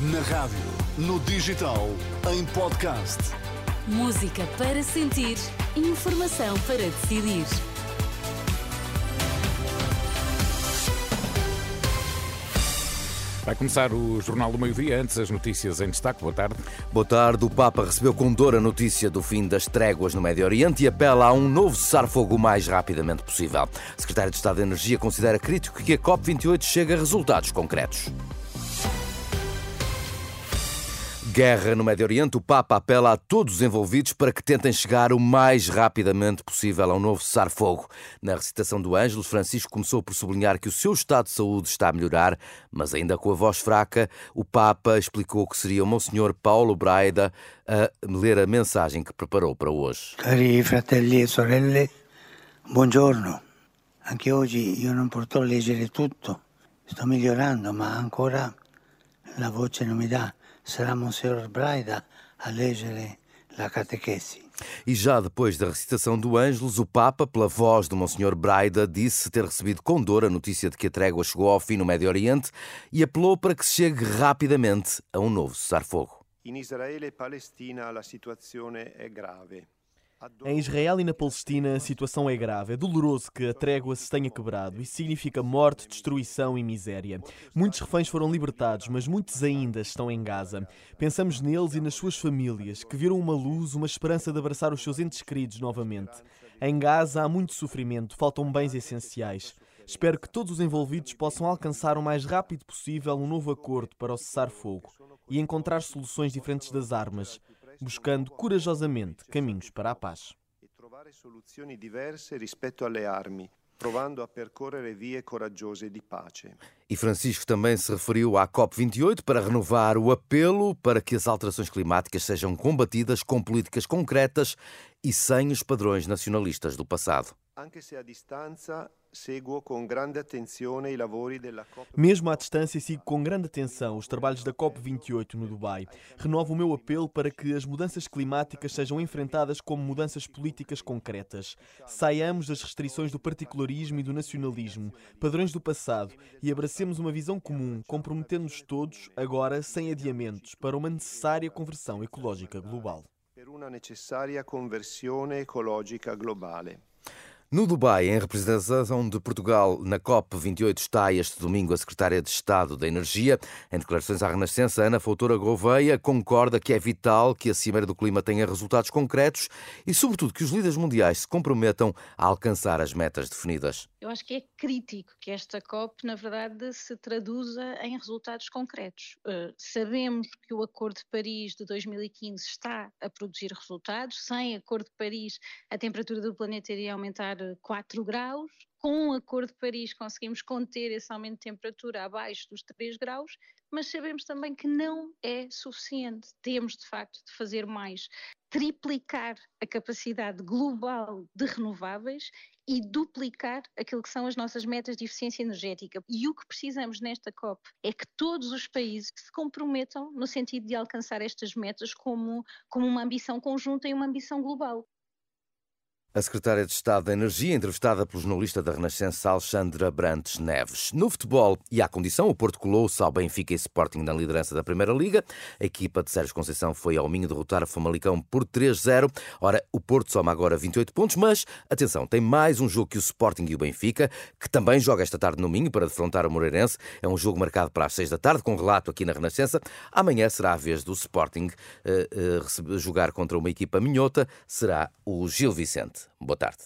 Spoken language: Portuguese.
Na rádio, no digital, em podcast. Música para sentir, informação para decidir. Vai começar o Jornal do Meio-Dia, antes as notícias em destaque. Boa tarde. Boa tarde. O Papa recebeu com dor a notícia do fim das tréguas no Médio Oriente e apela a um novo cessar-fogo o mais rapidamente possível. O secretário de Estado da Energia considera crítico que a COP28 chegue a resultados concretos. Guerra no Médio Oriente, o Papa apela a todos os envolvidos para que tentem chegar o mais rapidamente possível a um novo cessar-fogo. Na recitação do Ângelos, Francisco começou por sublinhar que o seu estado de saúde está a melhorar, mas ainda com a voz fraca, o Papa explicou que seria o Monsenhor Paulo Braida a ler a mensagem que preparou para hoje. Cari fratelli e sorelle, buongiorno. Anche oggi io non potrò leggere tutto. Sto migliorando, ma ancora la voce non mi dà. Será Monsenhor Braida a leggere la catechesi. E já depois da recitação do Ângelos, o Papa, pela voz do Monsenhor Braida, disse ter recebido com dor a notícia de que a trégua chegou ao fim no Médio Oriente e apelou para que se chegue rapidamente a um novo cessar-fogo. In Israele e Palestina la situazione è grave. Em Israel e na Palestina a situação é grave. É doloroso que a trégua se tenha quebrado. Isso significa morte, destruição e miséria. Muitos reféns foram libertados, mas muitos ainda estão em Gaza. Pensamos neles e nas suas famílias, que viram uma luz, uma esperança de abraçar os seus entes queridos novamente. Em Gaza há muito sofrimento, faltam bens essenciais. Espero que todos os envolvidos possam alcançar o mais rápido possível um novo acordo para o cessar-fogo e encontrar soluções diferentes das armas buscando corajosamente caminhos para a paz. E trovare soluzioni diverse rispetto alle armi, provando a percorrere vie coraggiose di pace. E Francisco também se referiu à COP28 para renovar o apelo para que as alterações climáticas sejam combatidas com políticas concretas e sem os padrões nacionalistas do passado. Mesmo à distância, sigo com grande atenção os trabalhos da COP28 no Dubai. Renovo o meu apelo para que as mudanças climáticas sejam enfrentadas como mudanças políticas concretas. Saiamos das restrições do particularismo e do nacionalismo, padrões do passado, e abracemos uma visão comum, comprometendo-nos todos, agora sem adiamentos, para uma necessária conversão ecológica global. Per una necessaria conversione ecologica globale. No Dubai, em representação de Portugal na COP28, está este domingo a Secretária de Estado da Energia. Em declarações à Renascença, Ana Foutora Gouveia concorda que é vital que a Cimeira do Clima tenha resultados concretos e, sobretudo, que os líderes mundiais se comprometam a alcançar as metas definidas. Eu acho que é crítico que esta COP, na verdade, se traduza em resultados concretos. Uh, sabemos que o Acordo de Paris de 2015 está a produzir resultados. Sem Acordo de Paris, a temperatura do planeta iria aumentar 4 graus. Com o Acordo de Paris conseguimos conter esse aumento de temperatura abaixo dos 3 graus, mas sabemos também que não é suficiente. Temos, de facto, de fazer mais. Triplicar a capacidade global de renováveis e duplicar aquilo que são as nossas metas de eficiência energética. E o que precisamos nesta COP é que todos os países se comprometam no sentido de alcançar estas metas como, como uma ambição conjunta e uma ambição global. A secretária de Estado da Energia, entrevistada pelo jornalista da Renascença Alexandra Brantes Neves. No futebol e à condição, o Porto colou-se ao Benfica e Sporting na liderança da Primeira Liga. A equipa de Sérgio Conceição foi ao Minho derrotar a Famalicão por 3-0. Ora, o Porto soma agora 28 pontos, mas, atenção, tem mais um jogo que o Sporting e o Benfica, que também joga esta tarde no Minho para defrontar o Moreirense. É um jogo marcado para as 6 da tarde, com relato aqui na Renascença. Amanhã será a vez do Sporting uh, uh, jogar contra uma equipa minhota, será o Gil Vicente. Boa tarde.